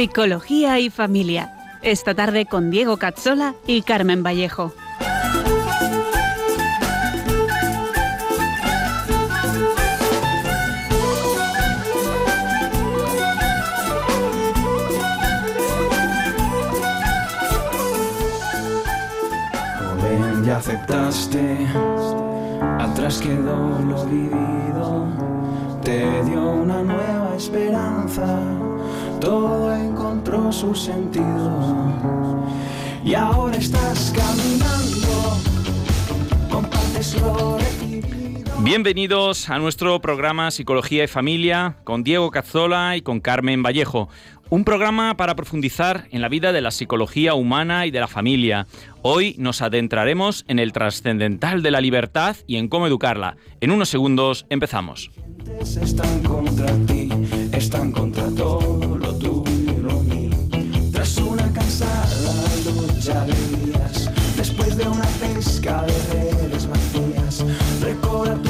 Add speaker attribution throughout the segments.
Speaker 1: Psicología y Familia. Esta tarde con Diego Cazzola y Carmen Vallejo.
Speaker 2: Joven, ya aceptaste, atrás quedó lo vivido, te dio una nueva esperanza todo encontró su sentido. Y ahora estás caminando, compartes lo
Speaker 3: Bienvenidos a nuestro programa Psicología y Familia con Diego Cazzola y con Carmen Vallejo. Un programa para profundizar en la vida de la psicología humana y de la familia. Hoy nos adentraremos en el trascendental de la libertad y en cómo educarla. En unos segundos empezamos.
Speaker 2: Están contra ti, están contra todo lo tuyo y lo mío. Tras una cansada lucha de días, después de una pesca de redes vacías, recobra tu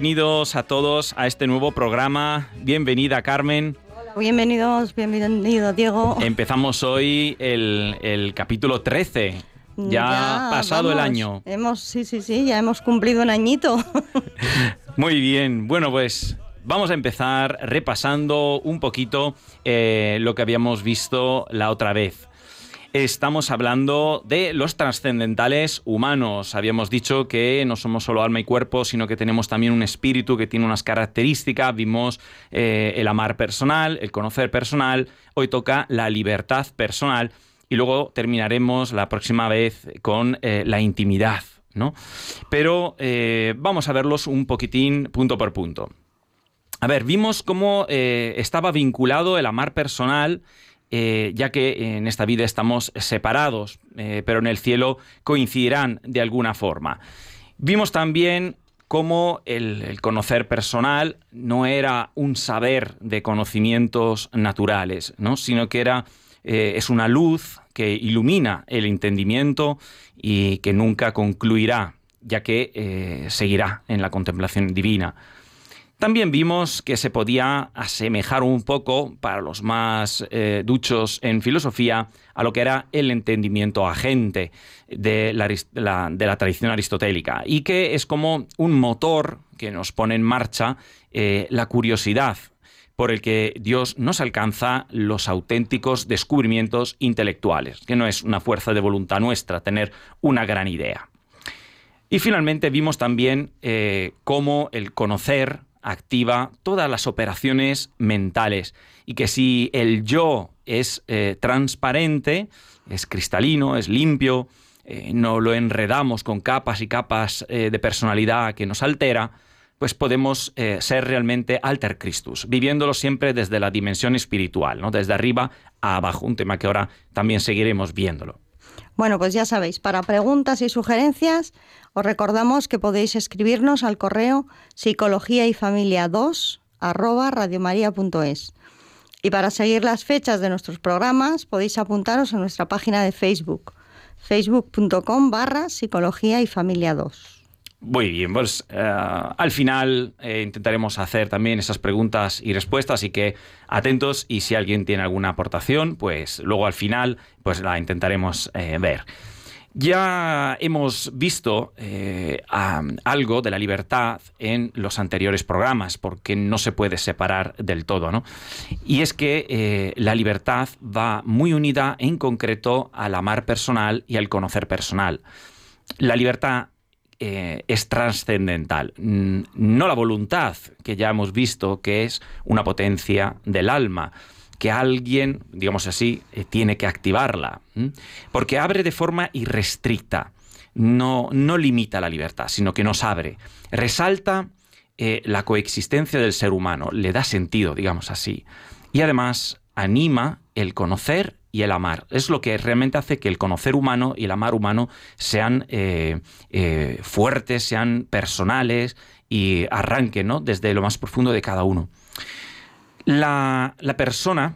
Speaker 3: Bienvenidos a todos a este nuevo programa. Bienvenida Carmen.
Speaker 4: Bienvenidos, bienvenido Diego.
Speaker 3: Empezamos hoy el, el capítulo 13. Ya, pasado el año.
Speaker 4: Hemos, sí, sí, sí, ya hemos cumplido un añito.
Speaker 3: Muy bien, bueno pues vamos a empezar repasando un poquito eh, lo que habíamos visto la otra vez. Estamos hablando de los trascendentales humanos. Habíamos dicho que no somos solo alma y cuerpo, sino que tenemos también un espíritu que tiene unas características. Vimos eh, el amar personal, el conocer personal. Hoy toca la libertad personal. Y luego terminaremos la próxima vez con eh, la intimidad. ¿no? Pero eh, vamos a verlos un poquitín punto por punto. A ver, vimos cómo estaba vinculado el amar personal, eh, ya que en esta vida estamos separados, eh, pero en el cielo coincidirán de alguna forma. Vimos también cómo el, conocer personal no era un saber de conocimientos naturales, ¿no? sino que era, eh, es una luz que ilumina el entendimiento y que nunca concluirá, ya que seguirá en la contemplación divina. También vimos que se podía asemejar un poco, para los más eh, duchos en filosofía, a lo que era el entendimiento agente de la, de la tradición aristotélica y que es como un motor que nos pone en marcha eh, la curiosidad por el que Dios nos alcanza los auténticos descubrimientos intelectuales, que no es una fuerza de voluntad nuestra tener una gran idea. Y finalmente vimos también eh, cómo el conocer activa todas las operaciones mentales y que si el yo es eh, transparente, es cristalino, es limpio, eh, no lo enredamos con capas y capas eh, de personalidad que nos altera, pues podemos ser realmente alter Christus, viviéndolo siempre desde la dimensión espiritual, ¿no? desde arriba a abajo, un tema que ahora también seguiremos viéndolo.
Speaker 4: Bueno, pues ya sabéis, para preguntas y sugerencias, os recordamos que podéis escribirnos al correo psicología y familia 2 arroba. Y para seguir las fechas de nuestros programas podéis apuntaros a nuestra página de Facebook, facebook.com barra psicología y familia 2.
Speaker 3: Muy bien, pues eh, al final eh, intentaremos hacer también esas preguntas y respuestas, así que atentos y si alguien tiene alguna aportación, pues luego al final pues la intentaremos eh, ver. Ya hemos visto algo de la libertad en los anteriores programas, porque no se puede separar del todo, ¿no? Y es que la libertad va muy unida en concreto al amar personal y al conocer personal. La libertad eh, es trascendental. No la voluntad, que ya hemos visto que es una potencia del alma, que alguien, digamos así, eh, tiene que activarla, porque abre de forma irrestricta, no, no limita la libertad, sino que nos abre. Resalta eh, la coexistencia del ser humano, le da sentido, digamos así, y además anima el conocer y el amar. Es lo que realmente hace que el conocer humano y el amar humano sean eh, fuertes, sean personales y arranquen desde lo más profundo de cada uno. La, persona,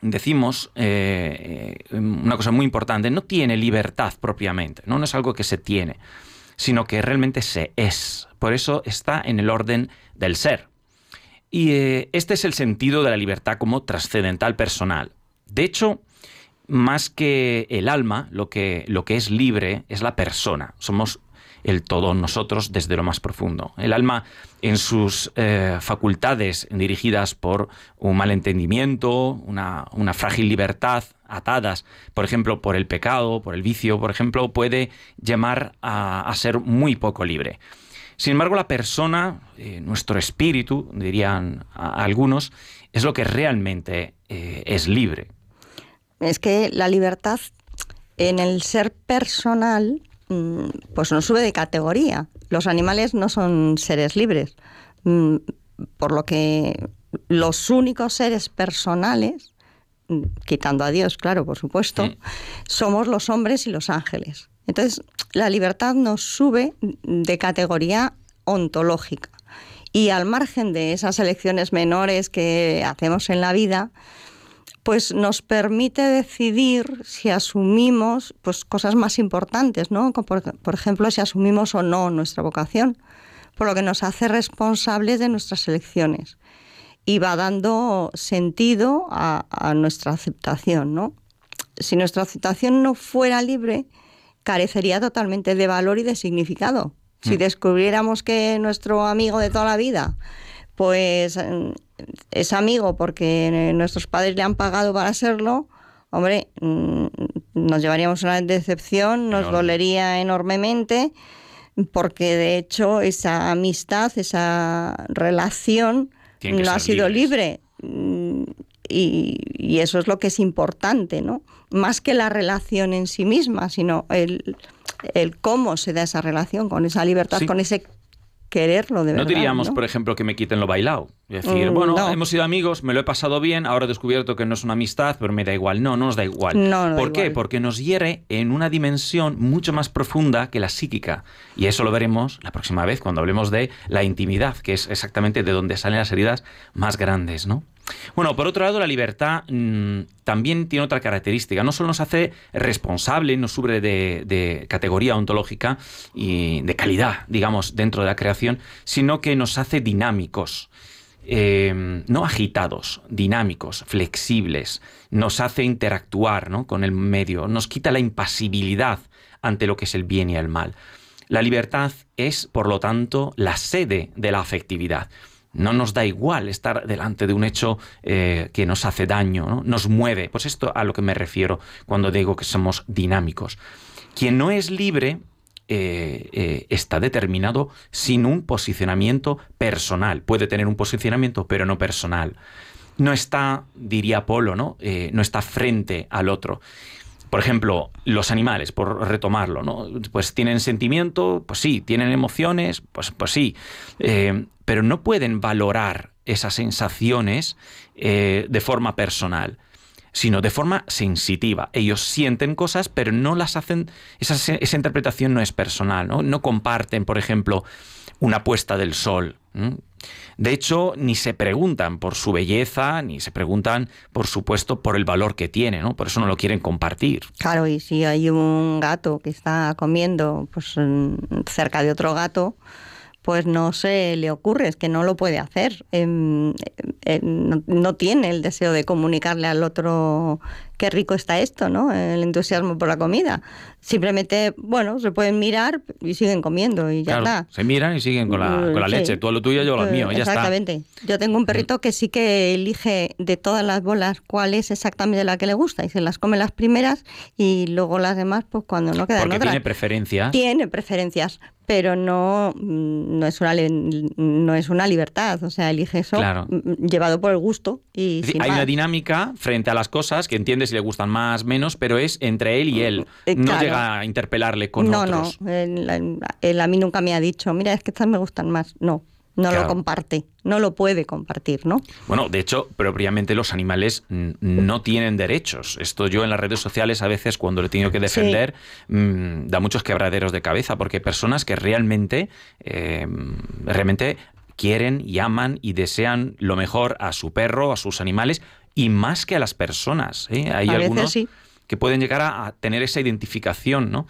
Speaker 3: decimos eh, una cosa muy importante, no tiene libertad propiamente, ¿no? es algo que se tiene, sino que realmente se es. Por eso está en el orden del ser. Y este es el sentido de la libertad como trascendental personal. De hecho, más que el alma, lo que, lo que es libre es la persona. Somos el todo nosotros desde lo más profundo. El alma en sus eh, facultades dirigidas por un mal entendimiento, una, frágil libertad, atadas, por ejemplo, por el pecado, por el vicio, por ejemplo, puede llamar a, ser muy poco libre. Sin embargo, la persona, eh, nuestro espíritu, dirían algunos, es lo que realmente eh, es libre
Speaker 4: es que la libertad en el ser personal pues no sube de categoría. Los animales no son seres libres, mm, por lo que los únicos seres personales, mm, quitando a Dios, claro, por supuesto, somos los hombres y los ángeles. Entonces, la libertad nos sube de categoría ontológica. Y al margen de esas elecciones menores que hacemos en la vida, pues nos permite decidir si asumimos pues, cosas más importantes, ¿no? Por, por, ejemplo, si asumimos o no nuestra vocación, por lo que nos hace responsables de nuestras elecciones y va dando sentido a, nuestra aceptación, ¿no? Si nuestra aceptación no fuera libre, carecería totalmente de valor y de significado. Si mm. descubriéramos que nuestro amigo de toda la vida pues es amigo porque nuestros padres le han pagado para serlo, hombre, mm, nos llevaríamos una decepción, nos dolería enormemente, porque de hecho esa amistad, esa relación no ha sido libre. Mm, y, eso es lo que es importante, ¿no? Más que la relación en sí misma, sino el, cómo se da esa relación, con esa libertad, con ese quererlo de verdad.
Speaker 3: No diríamos, por ejemplo, que me quiten lo bailado. Es decir, mm, bueno, hemos sido amigos, me lo he pasado bien, ahora he descubierto que no es una amistad, pero me da igual. No, no nos da igual. ¿Por qué? Porque nos hiere en una dimensión mucho más profunda que la psíquica. Y eso lo veremos la próxima vez cuando hablemos de la intimidad, que es exactamente de donde salen las heridas más grandes, ¿no? Bueno, por otro lado, la libertad mm, también tiene otra característica. No solo nos hace responsable, nos sube de, categoría ontológica y de calidad, digamos, dentro de la creación, sino que nos hace dinámicos. Eh, no agitados, dinámicos, flexibles, nos hace interactuar con el medio, nos quita la impasibilidad ante lo que es el bien y el mal. La libertad es, por lo tanto, la sede de la afectividad. No nos da igual estar delante de un hecho eh, que nos hace daño, nos mueve. Pues esto a lo que me refiero cuando digo que somos dinámicos. Quien no es libre eh, eh, está determinado sin un posicionamiento personal. Puede tener un posicionamiento, pero no personal. No está, diría Polo, ¿no? no está frente al otro. Por ejemplo, los animales, por retomarlo, ¿no? Pues tienen sentimiento, pues sí, tienen emociones, pues, pues sí pero no pueden valorar esas sensaciones eh, de forma personal. sino de forma sensitiva. Ellos sienten cosas, pero no las hacen, esa, esa interpretación no es personal, ¿no? No comparten, por ejemplo, una puesta del sol. De hecho, ni se preguntan por su belleza, ni se preguntan, por supuesto, por el valor que tiene, ¿no? Por eso no lo quieren compartir.
Speaker 4: Claro, y si hay un gato que está comiendo pues, cerca de otro gato, pues no se le ocurre, es que no lo puede hacer. Em, em, no, tiene el deseo de comunicarle al otro qué rico está esto, ¿no? El entusiasmo por la comida. Simplemente, bueno, se pueden mirar y siguen comiendo y ya está.
Speaker 3: Se miran y siguen con la, con la leche. Tú lo tuyo, yo lo mío, ya
Speaker 4: Exactamente. Yo tengo un perrito que sí que elige de todas las bolas cuál es exactamente la que le gusta y se las come las primeras y luego las demás, pues cuando no quedan
Speaker 3: Porque tiene preferencias.
Speaker 4: Tiene preferencias, pero no, no, es una, no es una libertad, o sea, elige eso llevado por el gusto. Y
Speaker 3: hay una dinámica frente a las cosas que entiende si le gustan más, menos, pero es entre él y él. Eh, no llega a interpelarle con otros.
Speaker 4: No, no, él, a mí nunca me ha dicho, mira, es que estas me gustan más. No, no lo comparte, no lo puede compartir, ¿no?
Speaker 3: Bueno, de hecho, propiamente los animales no tienen derechos. Esto yo en las redes sociales a veces cuando le tengo que defender mm, da muchos quebraderos de cabeza porque hay personas que realmente, eh, realmente quieren y aman y desean lo mejor a su perro, a sus animales y más que a las personas. ¿eh? Hay algunos que pueden llegar a, tener esa identificación, ¿no?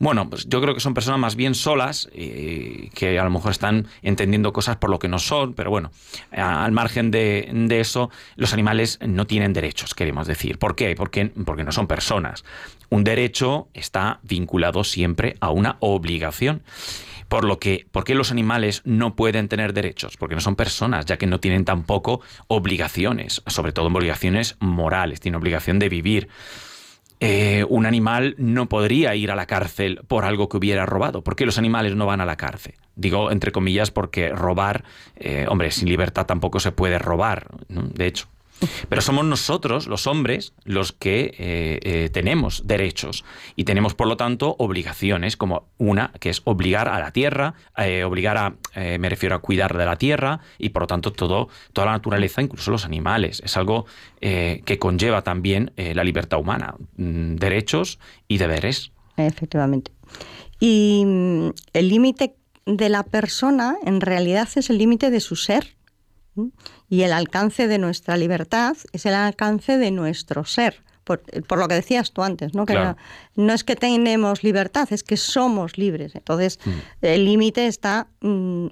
Speaker 3: Bueno, pues yo creo que son personas más bien solas, eh, que a lo mejor están entendiendo cosas por lo que no son, pero bueno, al margen de, eso, los animales no tienen derechos, queremos decir. ¿Por qué? Porque, porque no son personas. Un derecho está vinculado siempre a una obligación. Por lo que, ¿por qué los animales no pueden tener derechos? Porque no son personas, ya que no tienen tampoco obligaciones, sobre todo obligaciones morales, tienen obligación de vivir. Eh, un animal no podría ir a la cárcel por algo que hubiera robado. ¿Por qué los animales no van a la cárcel? Digo entre comillas porque robar, eh, hombre, sin libertad tampoco se puede robar, de hecho. Pero somos nosotros, los hombres, los que eh, eh, tenemos derechos y tenemos, por lo tanto, obligaciones, como una que es obligar a la tierra, eh, obligar a, me refiero a cuidar de la tierra y, por lo tanto, todo, toda la naturaleza, incluso los animales. Es algo que conlleva también la libertad humana, mm, derechos y deberes.
Speaker 4: Efectivamente. Y mm, el límite de la persona, en realidad, es el límite de su ser y el alcance de nuestra libertad es el alcance de nuestro ser. Por, lo que decías tú antes, ¿no? Que no, es que tenemos libertad, es que somos libres. Entonces, mm. el límite está, mm,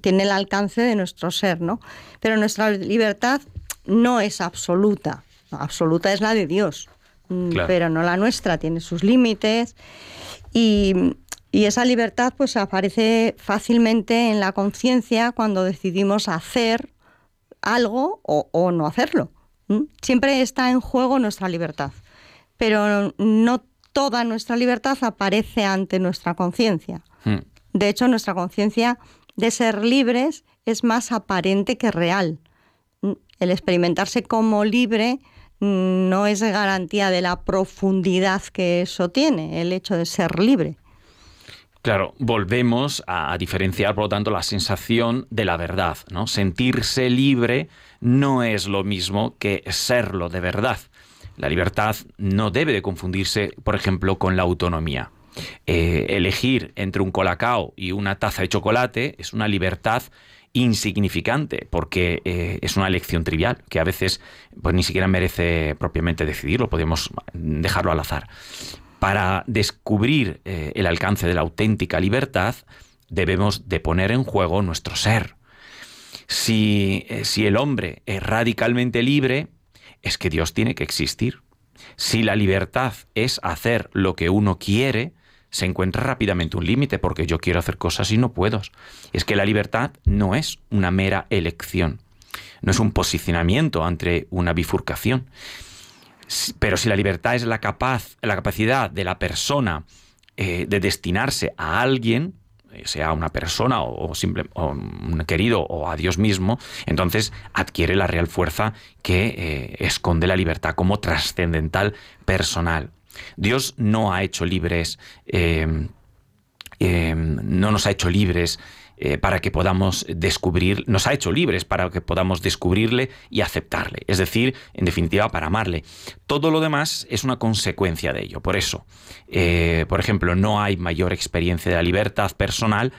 Speaker 4: tiene el alcance de nuestro ser, ¿no? Pero nuestra libertad no es absoluta. absoluta es la de Dios, mm, pero no la nuestra, tiene sus límites. Y, y esa libertad pues aparece fácilmente en la conciencia cuando decidimos hacer algo o, no hacerlo. Siempre está en juego nuestra libertad, pero no toda nuestra libertad aparece ante nuestra conciencia. Hmm. De hecho, nuestra conciencia de ser libres es más aparente que real. El experimentarse como libre no es garantía de la profundidad que eso tiene, el hecho de ser libre.
Speaker 3: Claro, volvemos a diferenciar, por lo tanto, la sensación de la verdad. ¿no? Sentirse libre no es lo mismo que serlo de verdad. La libertad no debe de confundirse, por ejemplo, con la autonomía. Eh, elegir entre un colacao y una taza de chocolate es una libertad insignificante porque eh, es una elección trivial que a veces pues ni siquiera merece propiamente decidirlo, podemos dejarlo al azar. Para descubrir eh, el alcance de la auténtica libertad, debemos de poner en juego nuestro ser. Si, eh, si el hombre es radicalmente libre, es que Dios tiene que existir. Si la libertad es hacer lo que uno quiere, se encuentra rápidamente un límite porque yo quiero hacer cosas y no puedo. Es que la libertad no es una mera elección, no es un posicionamiento entre una bifurcación. Pero si la libertad es la, capaz, la capacidad de la persona eh, de destinarse a alguien, eh, sea una persona o, simple, un querido o a Dios mismo, entonces adquiere la real fuerza que eh, esconde la libertad como trascendental personal. Dios no ha hecho libres, no nos ha hecho libres eh, para que podamos descubrir, nos ha hecho libres para que podamos descubrirle y aceptarle, es decir, en definitiva, para amarle. Todo lo demás es una consecuencia de ello. Por eso, eh, por ejemplo, no hay mayor experiencia de la libertad personal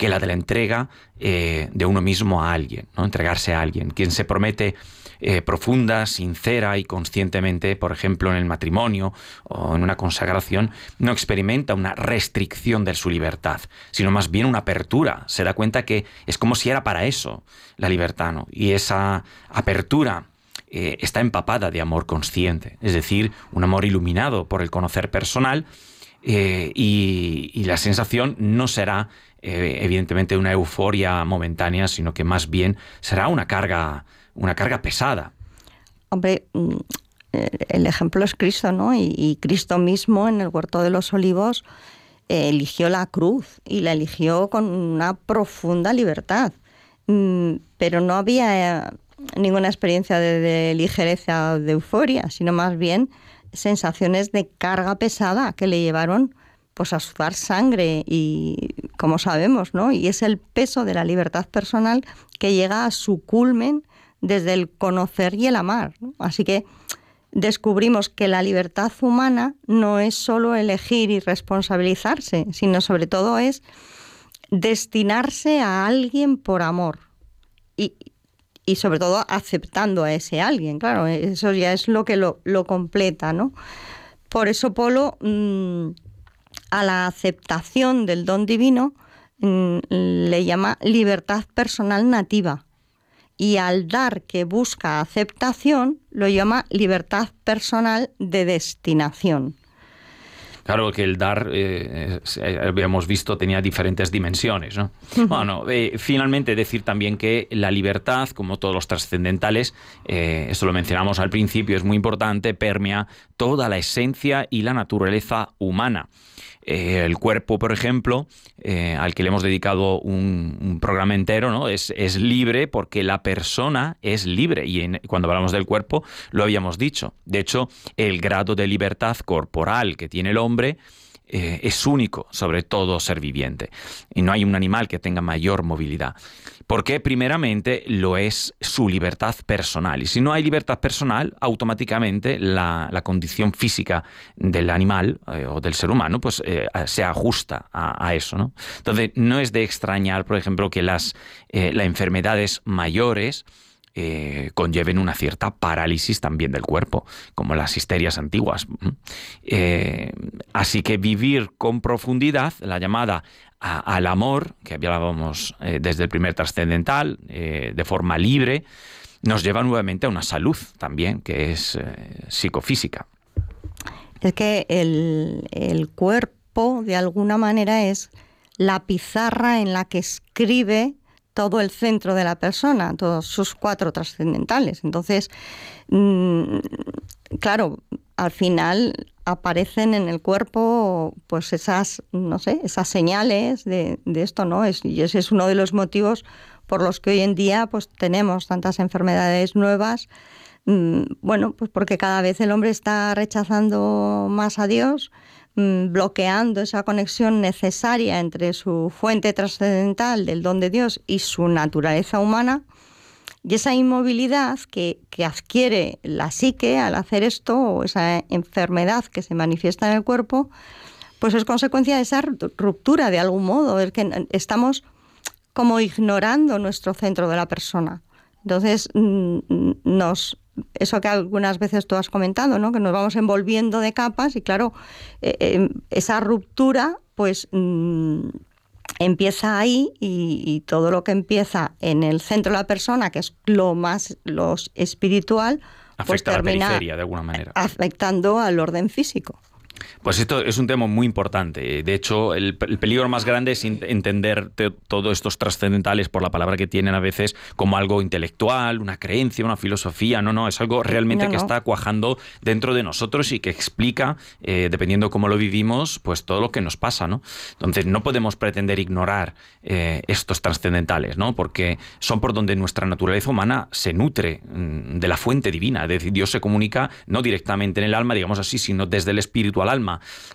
Speaker 3: que la de la entrega eh, de uno mismo a alguien, ¿no? entregarse a alguien. Quien se promete eh, profunda, sincera y conscientemente, por ejemplo, en el matrimonio o en una consagración, no experimenta una restricción de su libertad, sino más bien una apertura. Se da cuenta que es como si era para eso la libertad, ¿no? Y esa apertura eh, está empapada de amor consciente, es decir, un amor iluminado por el conocer personal y, y la sensación no será eh, evidentemente una euforia momentánea, sino que más bien será una carga, una carga pesada.
Speaker 4: Hombre, mm, el ejemplo es Cristo, ¿no? Y, Cristo mismo en el huerto de los olivos eligió la cruz y la eligió con una profunda libertad. Mm, pero no había eh, ninguna experiencia de, de ligereza o de euforia, sino más bien sensaciones de carga pesada que le llevaron pues a sudar sangre y como sabemos, ¿no? Y es el peso de la libertad personal que llega a su culmen desde el conocer y el amar. Así que descubrimos que la libertad humana no es solo elegir y responsabilizarse, sino sobre todo es destinarse a alguien por amor. Y, y sobre todo aceptando a ese alguien, claro, eso ya es lo que lo, completa, ¿no? Por eso Polo mm, a la aceptación del don divino mm, le llama libertad personal nativa y al dar que busca aceptación lo llama libertad personal de destinación.
Speaker 3: Claro que el dar, eh, eh, habíamos visto, tenía diferentes dimensiones. ¿no? Bueno, eh, finalmente decir también que la libertad, como todos los trascendentales, esto lo mencionamos al principio, es muy importante, permea toda la esencia y la naturaleza humana. Eh, el cuerpo, por ejemplo, eh, al que le hemos dedicado un, programa entero, ¿no? Es, libre porque la persona es libre. Y cuando hablamos del cuerpo, lo habíamos dicho. De hecho, el grado de libertad corporal que tiene el hombre eh, es único sobre todo ser viviente. Y no hay un animal que tenga mayor movilidad. Porque primeramente lo es su libertad personal. Y si no hay libertad personal, automáticamente la, condición física del animal eh, o del ser humano pues, eh, se ajusta a, eso. ¿no? Entonces, no es de extrañar, por ejemplo, que las, las enfermedades mayores eh, conlleven una cierta parálisis también del cuerpo, como las histerias antiguas. Eh, así que vivir con profundidad, la llamada al amor, que hablábamos eh, desde el primer trascendental, de forma libre, nos lleva nuevamente a una salud también, que es psicofísica.
Speaker 4: Es que el cuerpo, de alguna manera, es la pizarra en la que escribe todo el centro de la persona, todos sus cuatro trascendentales. Entonces, mm, claro, al final aparecen en el cuerpo pues esas, no sé, esas señales de, esto, ¿no? Es, y ese es uno de los motivos por los que hoy en día pues tenemos tantas enfermedades nuevas. Mm, bueno, pues porque cada vez el hombre está rechazando más a Dios, bloqueando esa conexión necesaria entre su fuente trascendental del don de Dios y su naturaleza humana, y esa inmovilidad que, adquiere la psique al hacer esto, o esa enfermedad que se manifiesta en el cuerpo, pues es consecuencia de esa ruptura de algún modo, es que estamos como ignorando nuestro centro de la persona. Entonces mm, nos eso que algunas veces tú has comentado, ¿no? que nos vamos envolviendo de capas y claro, eh, eh, esa ruptura pues mm, empieza ahí y, todo lo que empieza en el centro de la persona, que es lo más lo espiritual,
Speaker 3: pues termina de alguna manera.
Speaker 4: afectando al orden físico.
Speaker 3: Pues esto es un tema muy importante. De hecho, el, peligro más grande es entender todos estos trascendentales por la palabra que tienen a veces como algo intelectual, una creencia, una filosofía. No, no, es algo realmente que está cuajando dentro de nosotros y que explica, eh, dependiendo cómo lo vivimos, pues todo lo que nos pasa, ¿no? Entonces, no podemos pretender ignorar eh, estos trascendentales, ¿no? Porque son por donde nuestra naturaleza humana se nutre mm, de la fuente divina. Es decir, Dios se comunica no directamente en el alma, digamos así, sino desde el espíritu al alma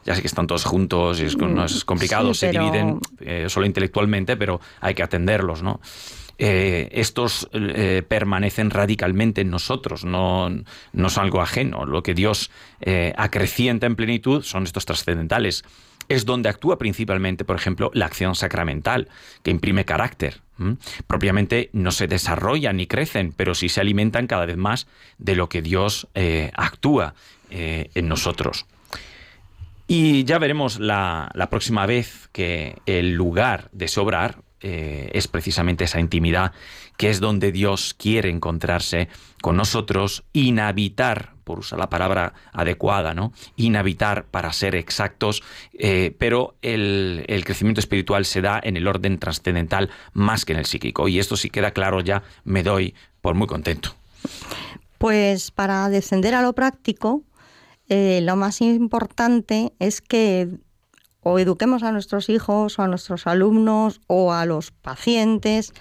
Speaker 3: Ya sé que están todos juntos y es, no es complicado,
Speaker 4: Sí,
Speaker 3: se
Speaker 4: pero-
Speaker 3: dividen eh, solo intelectualmente, pero hay que atenderlos, ¿no? Eh, estos eh, permanecen radicalmente en nosotros, no, no son algo ajeno. Lo que Dios eh, acrecienta en plenitud son estos trascendentales. Es donde actúa principalmente, por ejemplo, la acción sacramental, que imprime carácter. Propiamente no se desarrollan ni crecen, pero sí se alimentan cada vez más de lo que Dios actúa en nosotros. Y ya veremos la, la próxima vez que el lugar de ese obrar eh, es precisamente esa intimidad, que es donde Dios quiere encontrarse con nosotros, inhabitar, por usar la palabra adecuada, ¿no? Inhabitar para ser exactos, eh, pero el, el crecimiento espiritual se da en el orden trascendental más que en el psíquico. Y esto si queda claro ya, me doy por muy contento.
Speaker 4: Pues para descender a lo práctico, eh, lo más importante es que o eduquemos a nuestros hijos o a nuestros alumnos o a los pacientes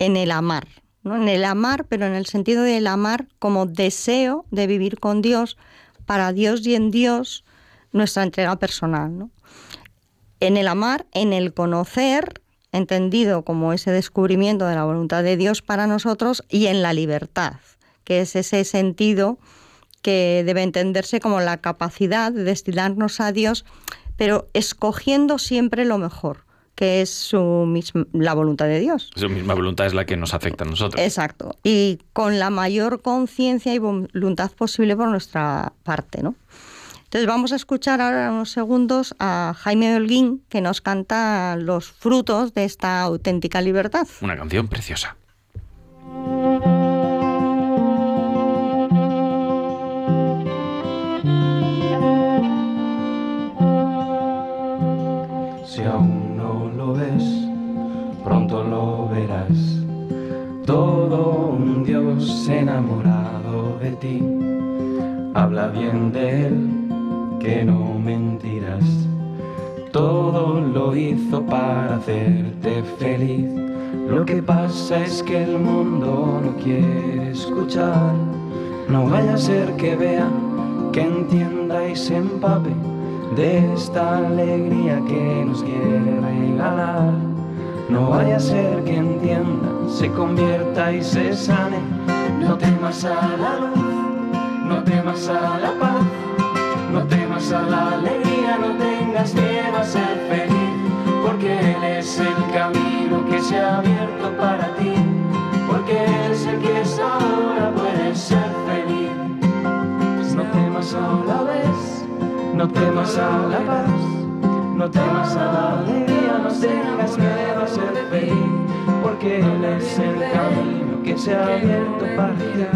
Speaker 4: en el amar, ¿no? En el amar, pero en el sentido del amar como deseo de vivir con Dios, para Dios y en Dios, nuestra entrega personal, ¿no? En el amar, en el conocer, entendido como ese descubrimiento de la voluntad de Dios para nosotros, y en la libertad, que es ese sentido que debe entenderse como la capacidad de destinarnos a Dios, pero escogiendo siempre lo mejor, que es su misma, la voluntad de Dios.
Speaker 3: Esa misma voluntad es la que nos afecta a nosotros.
Speaker 4: Exacto. Y con la mayor conciencia y voluntad posible por nuestra parte, ¿no? Entonces vamos a escuchar ahora unos segundos a Jaime Holguín que nos canta los frutos de esta auténtica libertad.
Speaker 3: Una canción preciosa.
Speaker 2: Si aún no lo ves, pronto lo verás. Todo un Dios enamorado de ti. Habla bien de él, que no mentirás. Todo lo hizo para hacerte feliz. Lo que pasa es que el mundo no quiere escuchar. No vaya a ser que vea, que entienda y se empape de esta alegría que nos quiere regalar. No vaya a ser que entienda, se convierta y se sane. No temas a la luz, no temas a la paz, no temas a la alegría, no tengas miedo a ser feliz, porque Él es el camino que se ha abierto para ti, porque Él es el que es ahora puede ser feliz. No temas a la vez, no temas a la paz, no temas a la alegría, no tengas miedo a ser feliz, porque Él es el camino que se ha abierto para ti,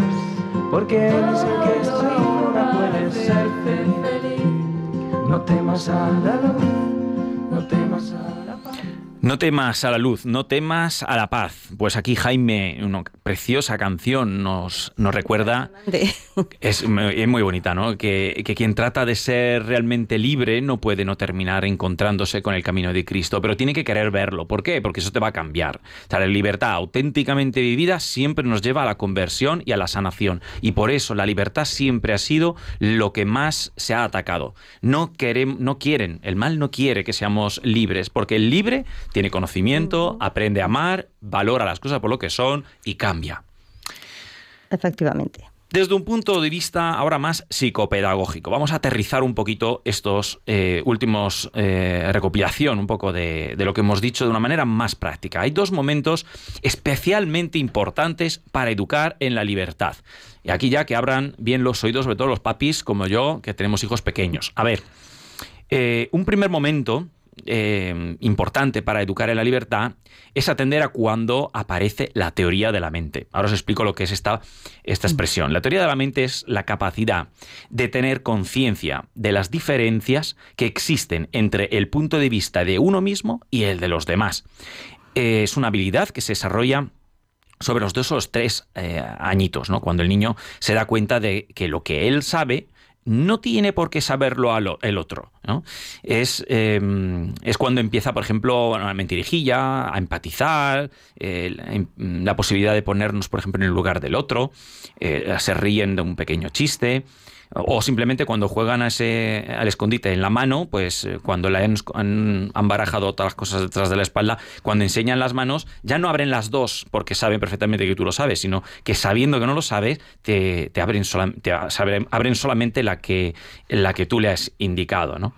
Speaker 2: porque Él es el que es ahora puede ser feliz. No temas a la luz, no temas a la paz.
Speaker 3: No temas a la luz, no temas a la paz. Pues aquí Jaime, una preciosa canción, nos, nos recuerda Es, es muy bonita, ¿no? Que, que quien trata de ser realmente libre no puede no terminar encontrándose con el camino de Cristo, pero tiene que querer verlo. ¿Por qué? Porque eso te va a cambiar. O sea, la libertad auténticamente vivida siempre nos lleva a la conversión y a la sanación. Y por eso la libertad siempre ha sido lo que más se ha atacado. No, querem- no quieren, el mal no quiere que seamos libres, porque el libre tiene conocimiento, aprende a amar, valora las cosas por lo que son y cambia.
Speaker 4: Efectivamente.
Speaker 3: Desde un punto de vista ahora más psicopedagógico, vamos a aterrizar un poquito estos eh, últimos eh, recopilación, un poco de, de lo que hemos dicho de una manera más práctica. Hay dos momentos especialmente importantes para educar en la libertad. Y aquí ya que abran bien los oídos, sobre todo los papis como yo, que tenemos hijos pequeños. A ver, eh, un primer momento eh, importante para educar en la libertad es atender a cuando aparece la teoría de la mente. Ahora os explico lo que es esta, esta expresión. La teoría de la mente es la capacidad de tener conciencia de las diferencias que existen entre el punto de vista de uno mismo y el de los demás. Eh, es una habilidad que se desarrolla sobre los dos o los tres eh, añitos, ¿no? Cuando el niño se da cuenta de que lo que él sabe no tiene por qué saberlo a el otro. Es, eh, es cuando empieza, por ejemplo, a mentirijilla, a empatizar, la, em- la posibilidad de ponernos, por ejemplo, en el lugar del otro, eh, se ríen de un pequeño chiste. O simplemente cuando juegan a ese, al escondite en la mano, pues eh, cuando le han, barajado otras cosas detrás de la espalda, cuando enseñan las manos, ya no abren las dos porque saben perfectamente que tú lo sabes, sino que sabiendo que no lo sabes, te, te abren, te abren solamente la que, la que tú le has indicado, ¿no?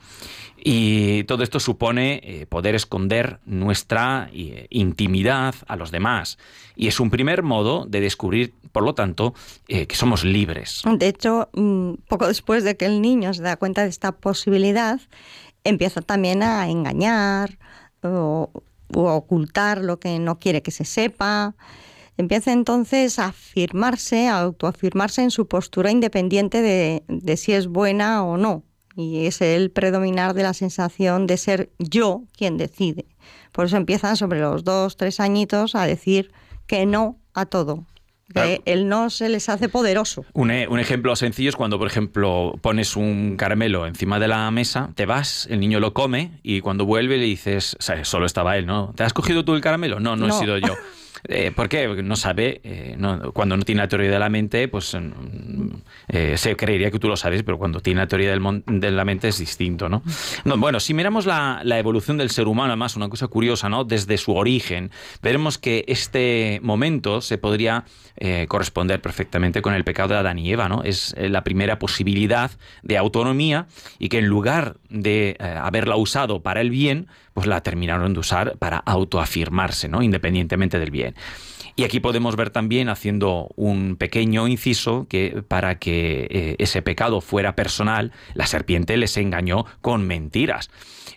Speaker 3: Y todo esto supone eh, poder esconder nuestra eh, intimidad a los demás. Y es un primer modo de descubrir, por lo tanto, eh, que somos libres.
Speaker 4: De hecho, mm, poco después de que el niño se da cuenta de esta posibilidad, empieza también a engañar o, ocultar lo que no quiere que se sepa. Empieza entonces a afirmarse, a autoafirmarse en su postura independiente de si es buena o no y es el predominar de la sensación de ser yo quien decide. Por eso empiezan sobre los dos, tres añitos a decir que no a todo. Que el no se les hace poderoso.
Speaker 3: Un, e, un, ejemplo sencillo es cuando, por ejemplo, pones un caramelo encima de la mesa, te vas, el niño lo come y cuando vuelve le dices, solo estaba él, ¿no? ¿Te has cogido tú el caramelo? No, no, no. he sido yo. Eh, ¿Por qué? Porque no sabe, eh, cuando no tiene la teoría de la mente, pues mm, eh, se creería que tú lo sabes, pero cuando tiene la teoría de la mente es distinto, ¿no? bueno, si miramos la, evolución del ser humano, además, una cosa curiosa, ¿no? Desde su origen, veremos que este momento se podría corresponder perfectamente con el pecado de Adán y Eva, ¿no? Es la primera posibilidad de autonomía y que en lugar de haberla usado para el bien, pues la terminaron de usar para autoafirmarse, ¿no? Independientemente del bien. Y aquí podemos ver también, haciendo un pequeño inciso, que para que eh, ese pecado fuera personal, la serpiente les engañó con mentiras,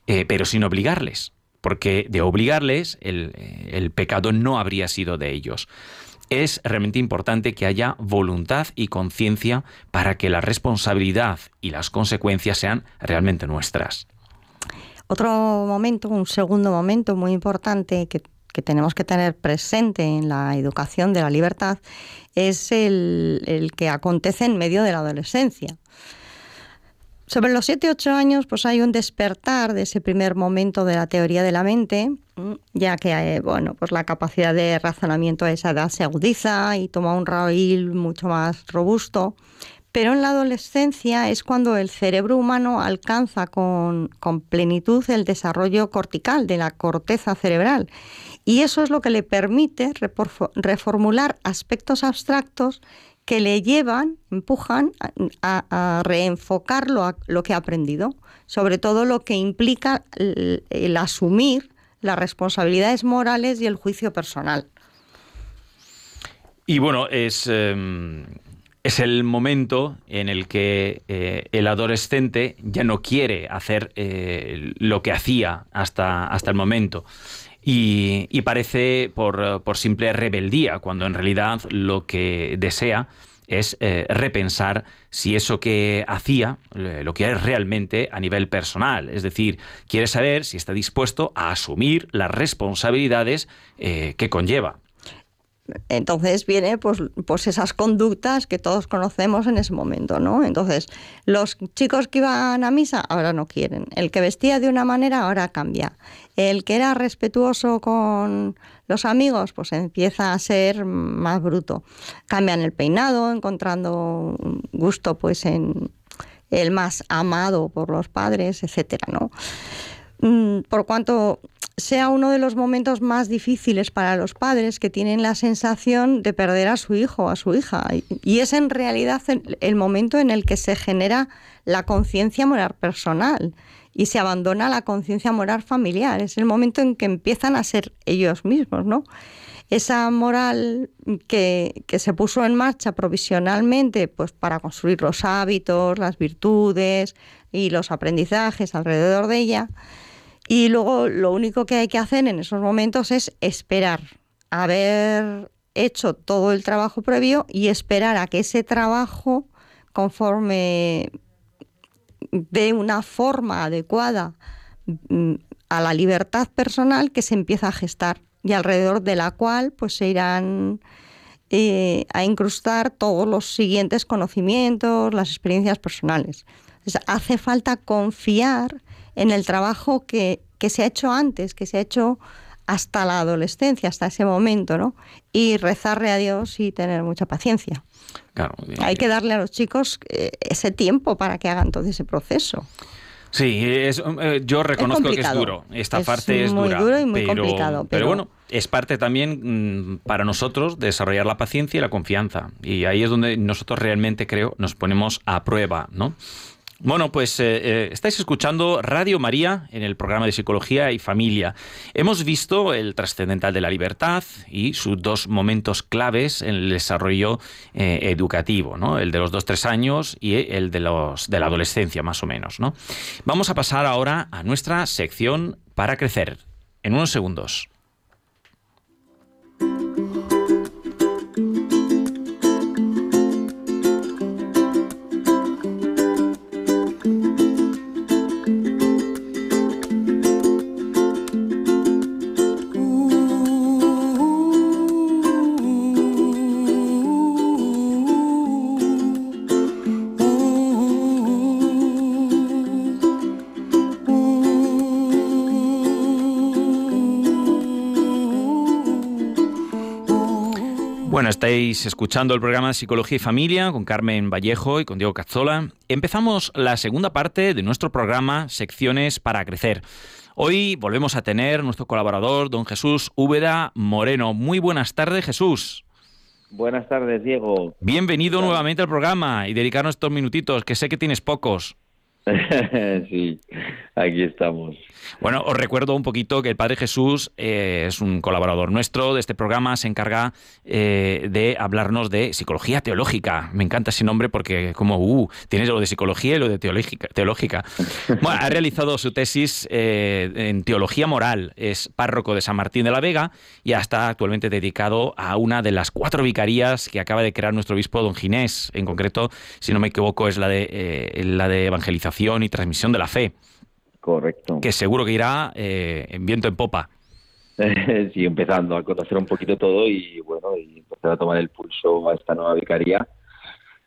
Speaker 3: eh, pero sin obligarles, porque de obligarles el, eh, el pecado no habría sido de ellos es realmente importante que haya voluntad y conciencia para que la responsabilidad y las consecuencias sean realmente nuestras.
Speaker 4: Otro momento, un segundo momento muy importante que, tenemos que tener presente en la educación de la libertad es el, el que acontece en medio de la adolescencia. Sobre los 7-8 años, pues hay un despertar de ese primer momento de la teoría de la mente, ya que eh, bueno, pues la capacidad de razonamiento a esa edad se agudiza y toma un raíl mucho más robusto. Pero en la adolescencia es cuando el cerebro humano alcanza con, plenitud el desarrollo cortical de la corteza cerebral. Y eso es lo que le permite reformular aspectos abstractos que le llevan, empujan a, reenfocar lo, lo, que ha aprendido, sobre todo lo que implica el, asumir las responsabilidades morales y el juicio personal.
Speaker 3: Y bueno, es, em, es el momento en el que eh, el adolescente ya no quiere hacer eh, lo que hacía hasta, hasta el momento. Y, parece por, simple rebeldía, cuando en realidad lo que desea es eh, repensar si eso que hacía lo quiere realmente a nivel personal. Es decir, quiere saber si está dispuesto a asumir las responsabilidades que conlleva.
Speaker 4: Entonces viene pues, pues esas conductas que todos conocemos en ese momento, ¿no? Entonces, los chicos que iban a misa ahora no quieren. El que vestía de una manera ahora cambia. El que era respetuoso con los amigos, pues empieza a ser más bruto. Cambian el peinado, encontrando gusto pues en el más amado por los padres, etcétera, ¿no? Mm, por cuanto sea uno de los momentos más difíciles para los padres que tienen la sensación de perder a su hijo o a su hija. Y es en realidad el momento en el que se genera la conciencia moral personal y se abandona la conciencia moral familiar. Es el momento en que empiezan a ser ellos mismos, ¿no? Esa moral que, que se puso en marcha provisionalmente pues, para construir los hábitos, las virtudes y los aprendizajes alrededor de ella, y luego lo único que hay que hacer en esos momentos es esperar, haber hecho todo el trabajo previo y esperar a que ese trabajo, conforme de una forma adecuada mm, a la libertad personal que se empieza a gestar y alrededor de la cual pues se irán eh, a incrustar todos los siguientes conocimientos, las experiencias personales. hace falta confiar en el trabajo que, se ha hecho antes, que se ha hecho hasta la adolescencia, hasta ese momento, ¿no? Y rezarle a Dios y tener mucha paciencia.
Speaker 3: Claro.
Speaker 4: Hay que darle a los chicos eh, ese tiempo para que hagan todo ese proceso.
Speaker 3: Sí, es, eh, yo reconozco que es duro. Esta
Speaker 4: Es
Speaker 3: parte es
Speaker 4: muy
Speaker 3: dura.
Speaker 4: duro y muy
Speaker 3: pero,
Speaker 4: complicado,
Speaker 3: Pero,
Speaker 4: pero-
Speaker 3: bueno, es parte también mm, para nosotros desarrollar la paciencia y la confianza. Y ahí es donde nosotros realmente creo nos ponemos a prueba, ¿no? Bueno, pues eh, eh, estáis escuchando Radio María en el programa de Psicología y Familia. Hemos visto el trascendental de la libertad y sus dos momentos claves en el desarrollo eh, educativo, ¿no? El de los dos tres años y el de los de la adolescencia, más o menos, ¿no? Vamos a pasar ahora a nuestra sección para crecer. En unos segundos. Bueno, estáis escuchando el programa de Psicología y Familia con Carmen Vallejo y con Diego Cazzola. Empezamos la segunda parte de nuestro programa Secciones para Crecer. Hoy volvemos a tener nuestro colaborador, don Jesús Úbeda Moreno. Muy buenas tardes, Jesús.
Speaker 5: Buenas tardes, Diego.
Speaker 3: Bienvenido nuevamente al programa y dedicarnos estos minutitos, que sé que tienes pocos.
Speaker 5: sí, aquí estamos.
Speaker 3: Bueno, os recuerdo un poquito que el Padre Jesús eh, es un colaborador nuestro de este programa, se encarga eh, de hablarnos de psicología teológica. Me encanta ese nombre porque como, uh, tienes lo de psicología y lo de teológica. teológica. Bueno, ha realizado su tesis eh, en teología moral, es párroco de San Martín de la Vega y está actualmente dedicado a una de las cuatro vicarías que acaba de crear nuestro obispo don Ginés. En concreto, si no me equivoco, es la de, la de evangelización y transmisión de la fe
Speaker 5: Correcto.
Speaker 3: que seguro que irá eh, en viento en popa.
Speaker 5: sí, empezando a conocer un poquito todo y bueno, y empezar a tomar el pulso a esta nueva vicaría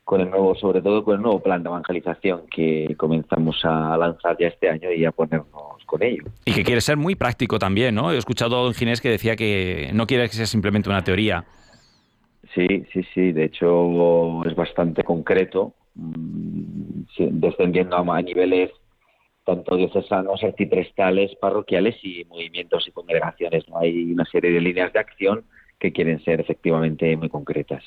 Speaker 5: con el nuevo, sobre todo con el nuevo plan de evangelización que comenzamos a lanzar ya este año y a ponernos con ello.
Speaker 3: Y que quiere ser muy práctico también, ¿no? He escuchado a don Ginés que decía que no quiere que sea simplemente una teoría.
Speaker 5: Sí, sí, sí, de hecho es bastante concreto, mm, descendiendo a, a niveles tanto diocesanos, arciprestales, parroquiales y movimientos y congregaciones. ¿no? Hay una serie de líneas de acción que quieren ser efectivamente muy concretas.